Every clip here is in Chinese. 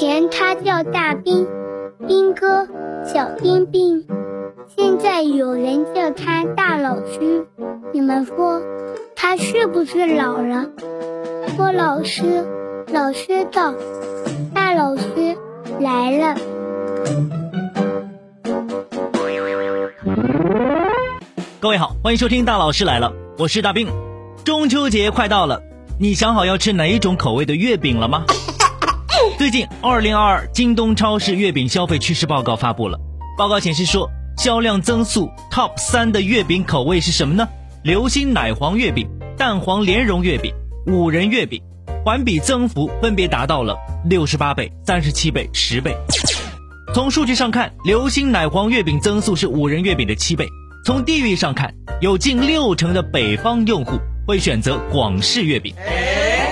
前他叫大兵，兵哥，小兵兵。现在有人叫他大老师，你们说他是不是老了？郭老师，老师到，大老师来了。各位好，欢迎收听大老师来了，我是大兵。中秋节快到了，你想好要吃哪一种口味的月饼了吗？最近，二零二二京东超市月饼消费趋势报告发布了，报告显示说，销量增速 top 三的月饼口味是什么呢？流心奶黄月饼、蛋黄莲蓉月饼、五仁月饼，环比增幅分别达到了六十八倍、三十七倍、十倍。从数据上看，流心奶黄月饼增速是五仁月饼的七倍。从地域上看，有近六成的北方用户会选择广式月饼。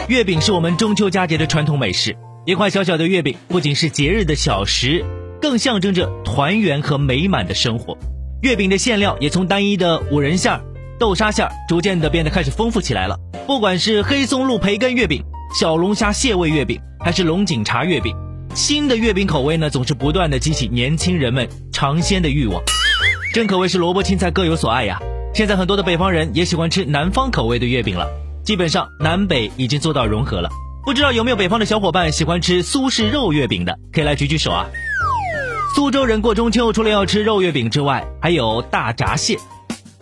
月饼是我们中秋佳节的传统美食，一块小小的月饼不仅是节日的小食，更象征着团圆和美满的生活。月饼的馅料也从单一的五仁馅、豆沙馅，逐渐的变得开始丰富起来了。不管是黑松露培根月饼、小龙虾蟹味月饼，还是龙井茶月饼，新的月饼口味呢，总是不断的激起年轻人们尝鲜的欲望。真可谓是萝卜青菜各有所爱呀！现在很多的北方人也喜欢吃南方口味的月饼了，基本上南北已经做到融合了。不知道有没有北方的小伙伴喜欢吃苏式肉月饼的，可以来举举手啊！苏州人过中秋除了要吃肉月饼之外，还有大闸蟹。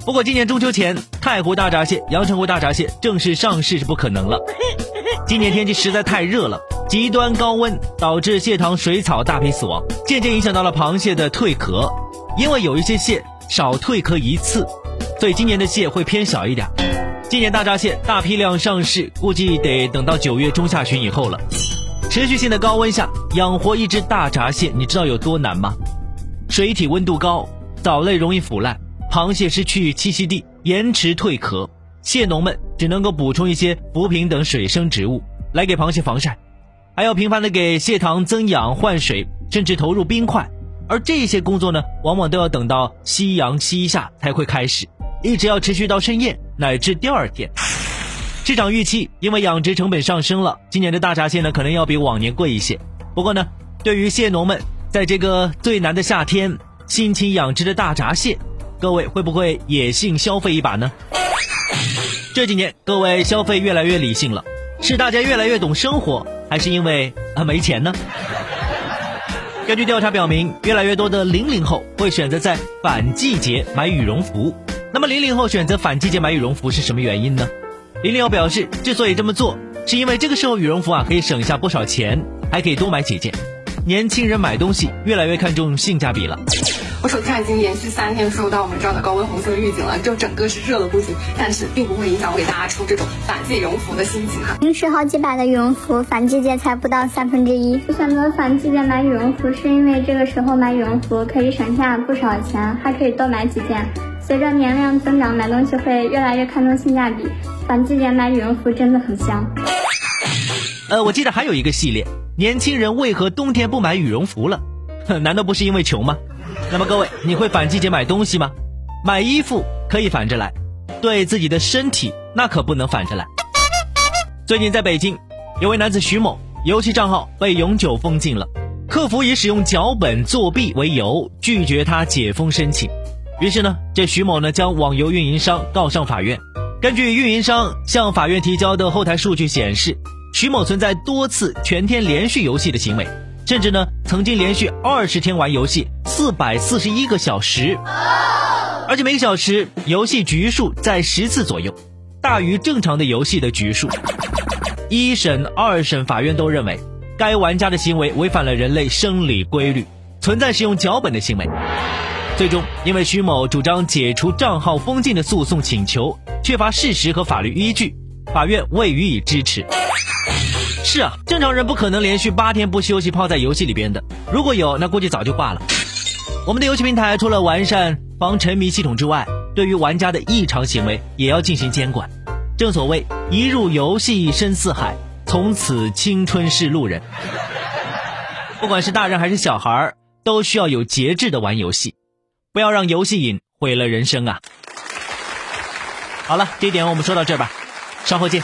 不过今年中秋前，太湖大闸蟹、阳澄湖大闸蟹正式上市是不可能了。今年天气实在太热了，极端高温导致蟹塘水草大批死亡，渐渐影响到了螃蟹的蜕壳。因为有一些蟹少蜕壳一次，所以今年的蟹会偏小一点。今年大闸蟹大批量上市，估计得等到九月中下旬以后了。持续性的高温下养活一只大闸蟹，你知道有多难吗？水体温度高，藻类容易腐烂，螃蟹失去栖息地，延迟蜕壳。蟹农们只能够补充一些浮萍等水生植物来给螃蟹防晒，还要频繁的给蟹塘增氧换水，甚至投入冰块。而这些工作呢，往往都要等到夕阳西下才会开始，一直要持续到深夜乃至第二天。市场预期，因为养殖成本上升了，今年的大闸蟹呢可能要比往年贵一些。不过呢，对于蟹农们，在这个最难的夏天辛勤养殖的大闸蟹，各位会不会野性消费一把呢？这几年各位消费越来越理性了，是大家越来越懂生活，还是因为啊没钱呢？根据调查表明，越来越多的零零后会选择在反季节买羽绒服。那么，零零后选择反季节买羽绒服是什么原因呢？零零后表示，之所以这么做，是因为这个时候羽绒服啊可以省下不少钱，还可以多买几件。年轻人买东西越来越看重性价比了。我手机上已经连续三天收到我们这儿的高温红色预警了，就整个是热的不行，但是并不会影响我给大家出这种反季羽绒服的心情哈。平时好几百的羽绒服，反季节才不到三分之一。我选择反季节买羽绒服，是因为这个时候买羽绒服可以省下不少钱，还可以多买几件。随着年龄增长，买东西会越来越看重性价比，反季节买羽绒服真的很香。呃，我记得还有一个系列，年轻人为何冬天不买羽绒服了？难道不是因为穷吗？那么各位，你会反季节买东西吗？买衣服可以反着来，对自己的身体那可不能反着来。最近在北京，有位男子徐某游戏账号被永久封禁了，客服以使用脚本作弊为由拒绝他解封申请。于是呢，这徐某呢将网游运营商告上法院。根据运营商向法院提交的后台数据显示，徐某存在多次全天连续游戏的行为。甚至呢，曾经连续二十天玩游戏四百四十一个小时，而且每个小时游戏局数在十次左右，大于正常的游戏的局数。一审、二审法院都认为，该玩家的行为违反了人类生理规律，存在使用脚本的行为。最终，因为徐某主张解除账号封禁的诉讼请求缺乏事实和法律依据，法院未予以支持。是啊，正常人不可能连续八天不休息泡在游戏里边的。如果有，那估计早就挂了。我们的游戏平台除了完善防沉迷系统之外，对于玩家的异常行为也要进行监管。正所谓一入游戏深似海，从此青春是路人。不管是大人还是小孩，都需要有节制的玩游戏，不要让游戏瘾毁了人生啊！好了，这点我们说到这儿吧，稍后见。